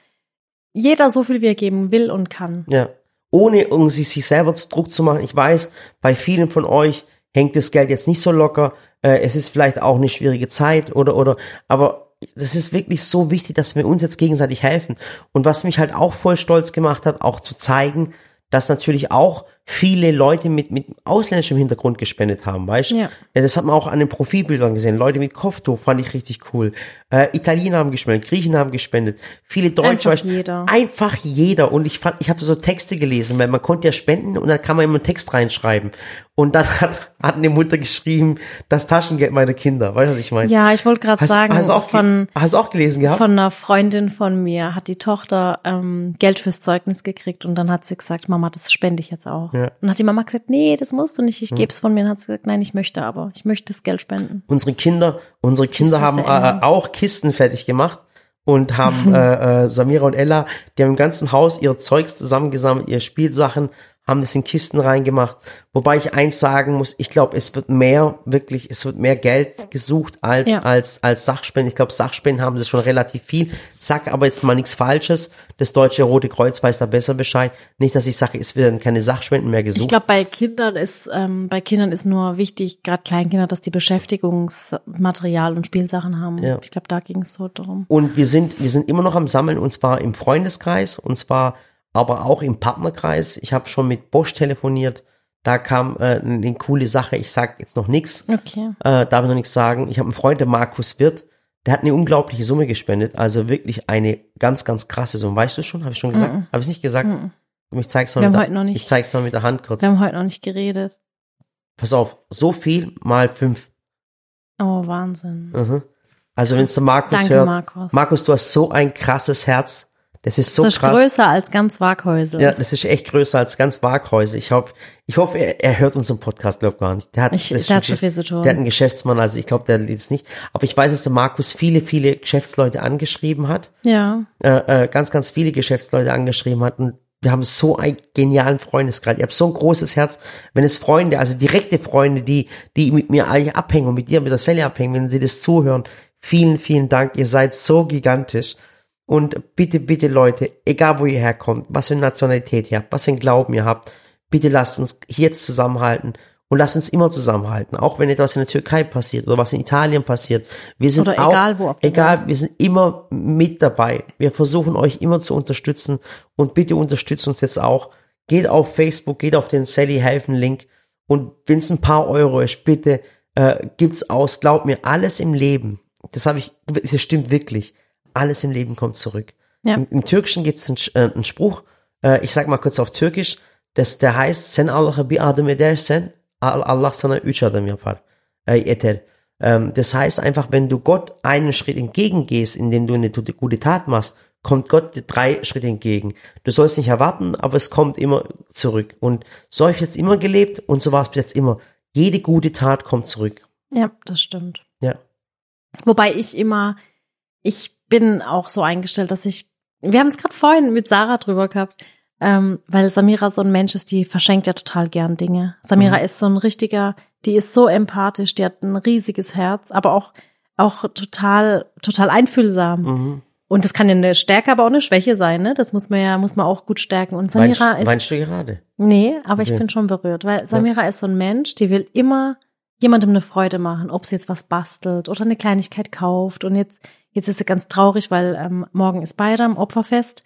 jeder so viel, wie er geben will und kann. Ja. Ohne irgendwie sich selber Druck zu machen. Ich weiß, bei vielen von euch hängt das Geld jetzt nicht so locker. Äh, es ist vielleicht auch eine schwierige Zeit oder, oder, aber das ist wirklich so wichtig, dass wir uns jetzt gegenseitig helfen. Und was mich halt auch voll stolz gemacht hat, auch zu zeigen, dass natürlich auch viele Leute mit, mit ausländischem Hintergrund gespendet haben, weißt du? Ja. Das hat man auch an den Profilbildern gesehen. Leute mit Kopftuch fand ich richtig cool. Äh, Italiener haben gespendet, Griechen haben gespendet, viele Deutsche. Einfach jeder. Einfach jeder. Und ich fand, ich habe so Texte gelesen, weil man konnte ja spenden und dann kann man immer einen Text reinschreiben. Und dann hat, hat eine Mutter geschrieben, das Taschengeld meiner Kinder. Weißt du, was ich meine? Ja, ich wollte gerade sagen, hast auch, von, hast auch gelesen gehabt? Von einer Freundin von mir hat die Tochter ähm, Geld fürs Zeugnis gekriegt und dann hat sie gesagt, Mama, das spende ich jetzt auch. Ja. Und hat die Mama gesagt, nee, das musst du nicht, ich hm. gebe es von mir. Und hat sie gesagt, nein, ich möchte aber, ich möchte das Geld spenden. Unsere Kinder, unsere Kinder haben äh, auch Kisten fertig gemacht und haben äh, äh, Samira und Ella, die haben im ganzen Haus ihr Zeugs zusammengesammelt, ihre Spielsachen, haben das in Kisten reingemacht. Wobei ich eins sagen muss, ich glaube, es wird mehr, wirklich, es wird mehr Geld gesucht als, ja. als, als Sachspenden. Ich glaube, Sachspenden haben sie schon relativ viel. Sag aber jetzt mal nichts Falsches. Das Deutsche Rote Kreuz weiß da besser Bescheid. Nicht, dass ich sage, es werden keine Sachspenden mehr gesucht. Ich glaube, bei Kindern ist, ähm, bei Kindern ist nur wichtig, gerade Kleinkinder, dass die Beschäftigungsmaterial und Spielsachen haben. Ja. Ich glaube, da ging es so darum. Und wir sind, wir sind immer noch am Sammeln und zwar im Freundeskreis und zwar aber auch im Partnerkreis. Ich habe schon mit Bosch telefoniert. Da kam äh, eine coole Sache. Ich sag jetzt noch nichts. Okay. Äh, darf ich noch nichts sagen. Ich habe einen Freund, der Markus Wirth. Der hat eine unglaubliche Summe gespendet. Also wirklich eine ganz, ganz krasse Summe. Weißt du schon? Habe ich schon gesagt? Mm -mm. Habe ich nicht gesagt? Mm ich zeig's mal Wir mit haben heute noch nicht. Ich zeig's mal mit der Hand kurz. Wir haben heute noch nicht geredet. Pass auf, so viel mal fünf. Oh, Wahnsinn. Mhm. Also wenn du Markus Danke, hört. Markus. Markus, du hast so ein krasses Herz. Das ist so das ist krass. größer als ganz Waghäusel. Ja, das ist echt größer als ganz Waghäusel. Ich hoffe, ich hoffe, er, er hört unseren Podcast, glaub gar nicht. Der hat, ich, der hat so viel zu tun. Der hat einen Geschäftsmann, also ich glaube, der liebt es nicht. Aber ich weiß, dass der Markus viele, viele Geschäftsleute angeschrieben hat. Ja. Äh, äh, ganz, ganz viele Geschäftsleute angeschrieben hat und wir haben so einen genialen Freundeskreis. Ich habe so ein großes Herz, wenn es Freunde, also direkte Freunde, die, die mit mir eigentlich abhängen und mit dir, mit der Sally abhängen, wenn sie das zuhören. Vielen, vielen Dank. Ihr seid so gigantisch. Und bitte, bitte Leute, egal wo ihr herkommt, was für eine Nationalität ihr habt, was für einen Glauben ihr habt, bitte lasst uns jetzt zusammenhalten und lasst uns immer zusammenhalten, auch wenn etwas in der Türkei passiert oder was in Italien passiert. Wir sind oder auch, egal wo auf der egal, Welt. wir sind immer mit dabei. Wir versuchen euch immer zu unterstützen und bitte unterstützt uns jetzt auch. Geht auf Facebook, geht auf den Sally helfen Link und wenn es ein paar Euro ist, bitte äh, gibt's aus. Glaubt mir, alles im Leben, das habe ich, das stimmt wirklich alles im Leben kommt zurück. Ja. Im, Im, Türkischen gibt es einen, äh, einen, Spruch, äh, ich sag mal kurz auf Türkisch, dass der heißt, sen Allah'a bir adım edersen, Allah sana üç adım yapar. Äh, yeter. Ähm, das heißt einfach, wenn du Gott einen Schritt entgegengehst, indem du eine gute Tat machst, kommt Gott dir drei Schritte entgegen. Du sollst nicht erwarten, aber es kommt immer zurück. Und so habe ich jetzt immer gelebt und so war es bis jetzt immer. Jede gute Tat kommt zurück. Ja, das stimmt. Ja. Wobei ich immer, ich bin auch so eingestellt, dass ich, wir haben es gerade vorhin mit Sarah drüber gehabt, ähm, weil Samira so ein Mensch ist, die verschenkt ja total gern Dinge. Samira mhm. ist so ein richtiger, die ist so empathisch, die hat ein riesiges Herz, aber auch, auch total, total einfühlsam. Mhm. Und das kann ja eine Stärke, aber auch eine Schwäche sein, ne? Das muss man ja, muss man auch gut stärken. Und Samira meinst, ist. Meinst du gerade? Nee, aber okay. ich bin schon berührt, weil Samira ja. ist so ein Mensch, die will immer jemandem eine Freude machen, ob sie jetzt was bastelt oder eine Kleinigkeit kauft und jetzt jetzt ist sie ganz traurig, weil ähm, morgen ist Bayram, Opferfest.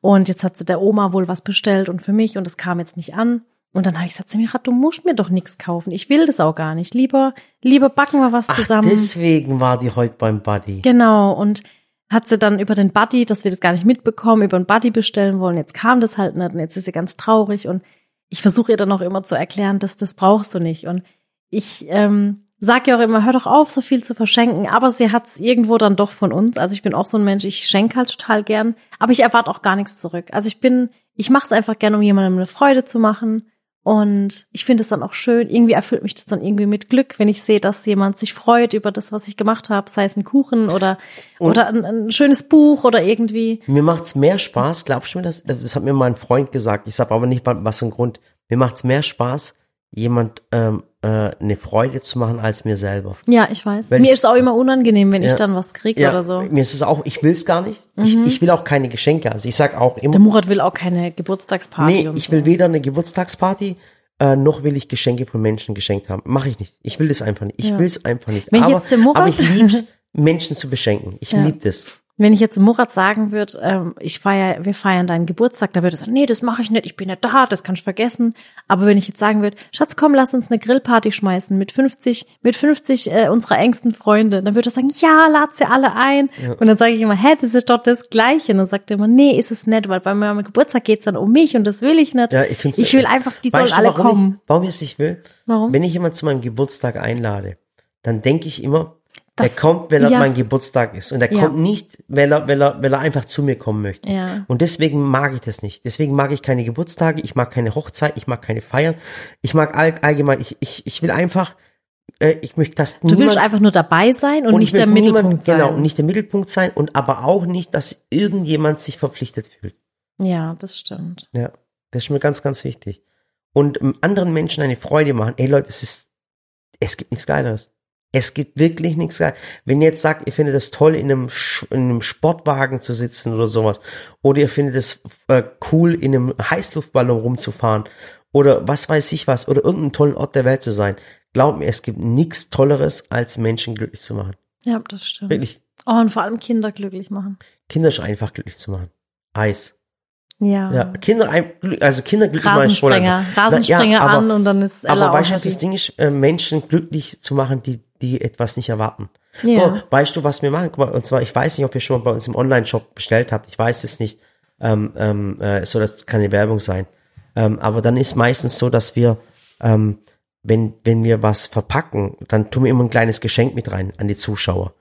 Und jetzt hat sie der Oma wohl was bestellt und für mich und es kam jetzt nicht an. Und dann habe ich gesagt, Samira, du musst mir doch nichts kaufen. Ich will das auch gar nicht. Lieber, lieber backen wir was Ach, zusammen. deswegen war die heute beim Buddy. Genau. Und hat sie dann über den Buddy, dass wir das gar nicht mitbekommen, über den Buddy bestellen wollen. Jetzt kam das halt nicht und jetzt ist sie ganz traurig. Und ich versuche ihr dann auch immer zu erklären, dass das brauchst du nicht. Und ich ähm, sag ja auch immer, hör doch auf, so viel zu verschenken. Aber sie hat's irgendwo dann doch von uns. Also ich bin auch so ein Mensch, ich schenke halt total gern. Aber ich erwarte auch gar nichts zurück. Also ich bin, ich mache es einfach gern, um jemandem eine Freude zu machen. Und ich finde es dann auch schön. Irgendwie erfüllt mich das dann irgendwie mit Glück, wenn ich sehe, dass jemand sich freut über das, was ich gemacht habe, sei es ein Kuchen oder Und- oder ein, ein schönes Buch oder irgendwie. Mir macht's mehr Spaß, glaubst du mir das? Das hat mir mein Freund gesagt. Ich sag aber nicht, was für ein Grund. Mir macht's mehr Spaß, jemand ähm, äh, eine Freude zu machen als mir selber. Ja, ich weiß. Wenn Mir ich- ist es auch immer unangenehm, wenn ich Ja. dann was kriege oder so. Mhm. Mir ist es auch, ich will's gar nicht. Ich, ich will auch keine Geschenke. Also ich sag auch immer, Der Murat will auch keine Geburtstagsparty nee, ich so. will weder eine Geburtstagsparty, äh, noch will ich Geschenke von Menschen geschenkt haben. Mache ich nicht. Ich will das einfach nicht. Ich Ja. will's einfach nicht. Wenn ich aber, jetzt dem Murat- aber ich lieb's, Menschen zu beschenken. Ich Ja. lieb das. Wenn ich jetzt Murat sagen würde, ähm, ich feier, wir feiern deinen Geburtstag, da würde er sagen, nee, das mache ich nicht, ich bin nicht da, das kannst du vergessen. Aber wenn ich jetzt sagen würde, Schatz, komm, lass uns eine Grillparty schmeißen mit 50, mit 50 äh, unserer engsten Freunde, dann würde er sagen, ja, lad sie alle ein. Und dann sage ich immer, hä, das ist doch das Gleiche. Und dann sagt er immer, nee, ist es nicht, weil bei meinem Geburtstag geht's dann um mich und das will ich nicht. Ja, ich find's- ich will einfach, die sollen alle warum kommen. Ich, warum ich es nicht will? Warum? Wenn ich jemand zu meinem Geburtstag einlade, dann denke ich immer, Das- kommt, weil er ja. mein Geburtstag ist. Und der Ja. kommt nicht, weil er, weil er, weil er einfach zu mir kommen möchte. Ja. Und deswegen mag ich das nicht. Deswegen mag ich keine Geburtstage, ich mag keine Hochzeit, ich mag keine Feiern. Ich mag all, allgemein, ich, ich, ich will einfach, äh, ich möchte, dass Du willst einfach nur dabei sein und, und nicht ich der will Mittelpunkt niemand, sein. Genau, und nicht der Mittelpunkt sein und aber auch nicht, dass irgendjemand sich verpflichtet fühlt. Ja, das stimmt. Ja, das ist mir ganz, ganz wichtig. Und anderen Menschen eine Freude machen. Ey Leute, es ist, es gibt nichts Geileres. Es gibt wirklich nichts. Wenn ihr jetzt sagt, ihr findet es toll, in einem, in einem Sportwagen zu sitzen oder sowas, oder ihr findet es äh, cool, in einem Heißluftballon rumzufahren, oder was weiß ich was, oder irgendeinen tollen Ort der Welt zu sein, glaubt mir, es gibt nichts Tolleres, als Menschen glücklich zu machen. Ja, das stimmt. Wirklich. Oh, und vor allem Kinder glücklich machen. Kinder ist einfach glücklich zu machen. Eis. Ja. Ja, Kinder, also Kinder glücklich machen ist schon Rasensprenger. Rasensprenger Na, ja, aber- an und dann ist Ella Aber weißt du, was das Ding ist, äh, Menschen glücklich zu machen, die, die etwas nicht erwarten. Ja. Oh, weißt du, was wir machen? Guck mal, und zwar, ich weiß nicht, ob ihr schon mal bei uns im Online-Shop bestellt habt. Ich weiß es nicht. Ähm, ähm, äh, soll das keine Werbung sein. Ähm, aber dann ist meistens so, dass wir, ähm, wenn, wenn wir was verpacken, dann tun wir immer ein kleines Geschenk mit rein an die Zuschauer.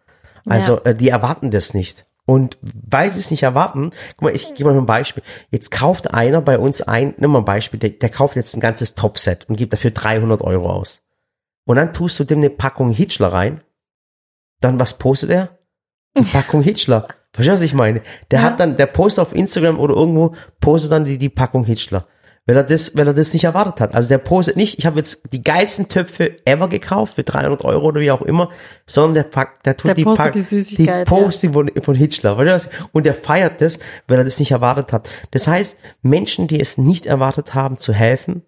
Also, äh, die erwarten das nicht. Und weil sie es nicht erwarten, guck mal, ich gebe mal ein Beispiel. Jetzt kauft einer bei uns ein, nimm mal ein Beispiel, der, der kauft jetzt ein ganzes Topset und gibt dafür 300 Euro aus. Und dann tust du dem eine Packung Hitchler rein. Dann was postet er? Die Packung Hitchler. Verstehst du, was ich meine? Der Ja. hat dann, der postet auf Instagram oder irgendwo, postet dann die, die Packung Hitchler. Weil er das, weil er das nicht erwartet hat. Also der postet nicht, ich habe jetzt die geilsten Töpfe ever gekauft für 300 Euro oder wie auch immer, sondern der packt, der tut Der die postet Pack- die die postet von, von Hitchler. Verstehst du? Und er feiert das, weil er das nicht erwartet hat. Das heißt, Menschen, die es nicht erwartet haben, zu helfen,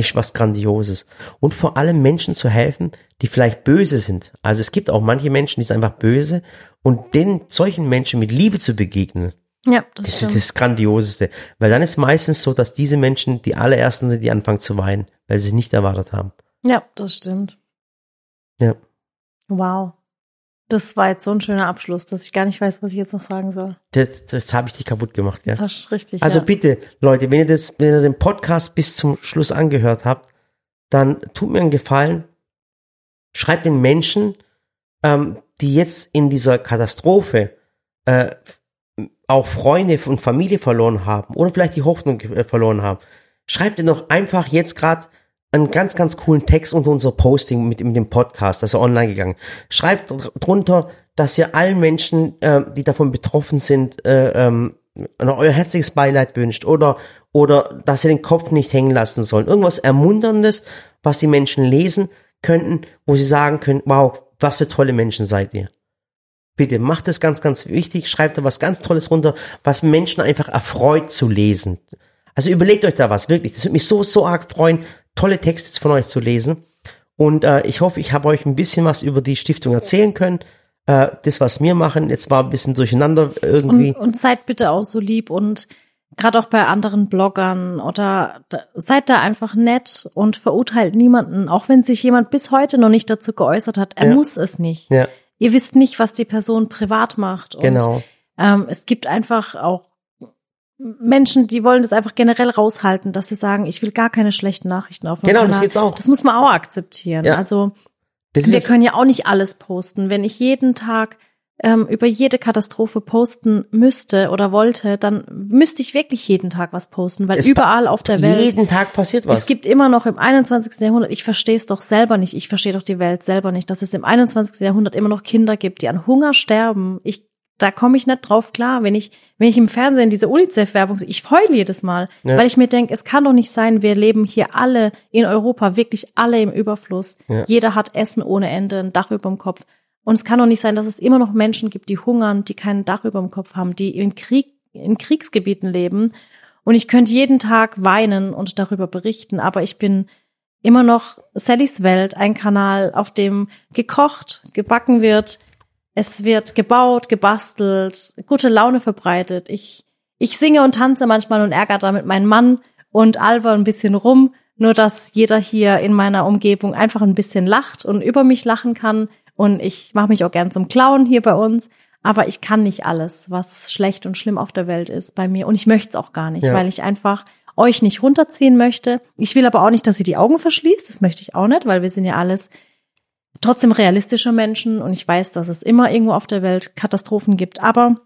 ist was Grandioses. Und vor allem Menschen zu helfen, die vielleicht böse sind. Also es gibt auch manche Menschen, die sind einfach böse und den solchen Menschen mit Liebe zu begegnen, Ja, das, das ist das Grandioseste. Weil dann ist meistens so, dass diese Menschen die allerersten sind, die anfangen zu weinen, weil sie es nicht erwartet haben. Ja, das stimmt. Ja. Wow. Das war jetzt so ein schöner Abschluss, dass ich gar nicht weiß, was ich jetzt noch sagen soll. Das, das habe ich dich kaputt gemacht, ja. Das hast richtig. Also ja. bitte, Leute, wenn ihr das, wenn ihr den Podcast bis zum Schluss angehört habt, dann tut mir einen Gefallen, schreibt den Menschen, ähm, die jetzt in dieser Katastrophe äh, auch Freunde und Familie verloren haben oder vielleicht die Hoffnung äh, verloren haben, schreibt ihr doch einfach jetzt gerade einen ganz, ganz coolen Text unter unser Posting mit, mit dem Podcast, das ist online gegangen. Schreibt dr- drunter, dass ihr allen Menschen, äh, die davon betroffen sind, äh, ähm, euer herzliches Beileid wünscht oder, oder dass sie den Kopf nicht hängen lassen sollen. Irgendwas Ermunterndes, was die Menschen lesen könnten, wo sie sagen können, wow, was für tolle Menschen seid ihr. Bitte macht es ganz, ganz wichtig, schreibt da was ganz Tolles runter, was Menschen einfach erfreut zu lesen. Also überlegt euch da was, wirklich. Das würde mich so, so arg freuen, tolle Texte von euch zu lesen. Und äh, ich hoffe, ich habe euch ein bisschen was über die Stiftung erzählen können. Äh, das, was wir machen, jetzt war ein bisschen durcheinander irgendwie. Und, und seid bitte auch so lieb und gerade auch bei anderen Bloggern oder da, seid da einfach nett und verurteilt niemanden, auch wenn sich jemand bis heute noch nicht dazu geäußert hat. Er Ja. muss es nicht. Ja, Ihr wisst nicht, was die Person privat macht. Und genau. ähm, es gibt einfach auch Menschen, die wollen das einfach generell raushalten, dass sie sagen, ich will gar keine schlechten Nachrichten auf meinem Genau, das Kanal. geht's auch. Das muss man auch akzeptieren. Ja. Also Das wir können ja auch nicht alles posten. Wenn ich jeden Tag ähm, über jede Katastrophe posten müsste oder wollte, dann müsste ich wirklich jeden Tag was posten, weil Es überall auf der Welt jeden Tag passiert was. es gibt immer noch im 21. Jahrhundert, ich verstehe es doch selber nicht, ich verstehe doch die Welt selber nicht, dass es im 21. Jahrhundert immer noch Kinder gibt, die an Hunger sterben. Ich, da komme ich nicht drauf klar, wenn ich, wenn ich im Fernsehen diese UNICEF-Werbung sehe, ich heule jedes Mal, Ja. weil ich mir denke, es kann doch nicht sein, wir leben hier alle in Europa, wirklich alle im Überfluss. Ja. Jeder hat Essen ohne Ende, ein Dach über dem Kopf. Und es kann doch nicht sein, dass es immer noch Menschen gibt, die hungern, die kein Dach über dem Kopf haben, die in Krieg, in Kriegsgebieten leben. Und ich könnte jeden Tag weinen und darüber berichten, aber ich bin immer noch Sallys Welt, ein Kanal, auf dem gekocht, gebacken wird. Es wird gebaut, gebastelt, gute Laune verbreitet. Ich, ich singe und tanze manchmal und ärgere damit meinen Mann und alber ein bisschen rum, nur dass jeder hier in meiner Umgebung einfach ein bisschen lacht und über mich lachen kann. Und ich mache mich auch gern zum Clown hier bei uns. Aber ich kann nicht alles, was schlecht und schlimm auf der Welt ist bei mir. Und ich möchte es auch gar nicht, Ja. weil ich einfach euch nicht runterziehen möchte. Ich will aber auch nicht, dass ihr die Augen verschließt. Das möchte ich auch nicht, weil wir sind ja alles trotzdem realistische Menschen und ich weiß, dass es immer irgendwo auf der Welt Katastrophen gibt. Aber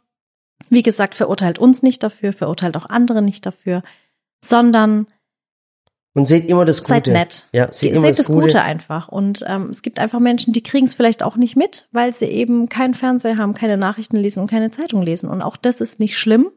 wie gesagt, verurteilt uns nicht dafür, verurteilt auch andere nicht dafür, sondern und seht immer das Gute. seid nett. Ja, seht Seht immer das Gute einfach. Und ähm, es gibt einfach Menschen, die kriegen es vielleicht auch nicht mit, weil sie eben keinen Fernseher haben, keine Nachrichten lesen und keine Zeitung lesen. Und auch das ist nicht schlimm,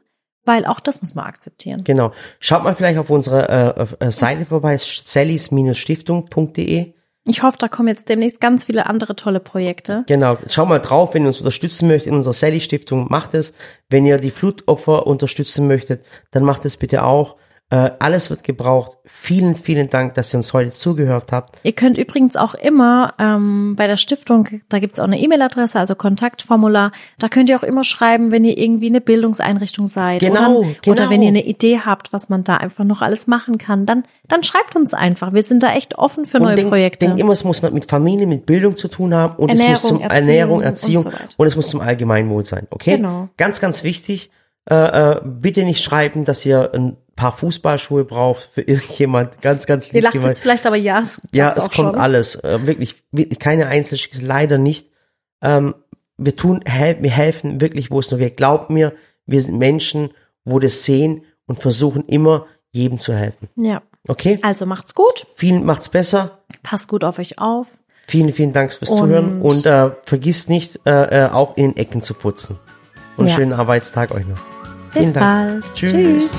weil auch das muss man akzeptieren. Genau. Schaut mal vielleicht auf unsere äh, auf, äh, Seite vorbei, sallys-stiftung.de. Ich hoffe, da kommen jetzt demnächst ganz viele andere tolle Projekte. Genau. Schau mal drauf, wenn ihr uns unterstützen möchtet in unserer Sally Stiftung, macht es. Wenn ihr die Flutopfer unterstützen möchtet, dann macht es bitte auch. Äh, alles wird gebraucht. Vielen, vielen Dank, dass ihr uns heute zugehört habt. Ihr könnt übrigens auch immer ähm, bei der Stiftung, da gibt's auch eine E-Mail-Adresse, also Kontaktformular, da könnt ihr auch immer schreiben, wenn ihr irgendwie eine Bildungseinrichtung seid Genau, oder, genau. oder wenn ihr eine Idee habt, was man da einfach noch alles machen kann, dann, dann schreibt uns einfach. Wir sind da echt offen für neue denk, Projekte. denk immer, es muss mit Familie, mit Bildung zu tun haben und es Ernährung, muss zum Erziehung Ernährung, und Erziehung so weiter. und es muss zum Allgemeinwohl sein. Okay? Genau. Ganz, ganz wichtig. Äh, äh, bitte nicht schreiben, dass ihr ein paar Fußballschuhe braucht für irgendjemand. Ganz, ganz Ihr lieb lacht gemeint. jetzt vielleicht, aber ja, es, Ja, es kommt schon. alles. Äh, wirklich, wirklich keine Einzelschicksal, leider nicht. Ähm, wir tun, hel wir helfen wirklich, wo es nur geht. Glaubt mir, wir sind Menschen, wo das sehen und versuchen immer, jedem zu helfen. Ja. Okay? Also macht's gut, Vielen macht's besser. passt gut auf euch auf. Vielen, vielen Dank fürs Und- Zuhören und äh, vergisst nicht, äh, äh, auch in den Ecken zu putzen. Und Ja. schönen Arbeitstag euch noch. Bis bald. Tschüss. Tschüss.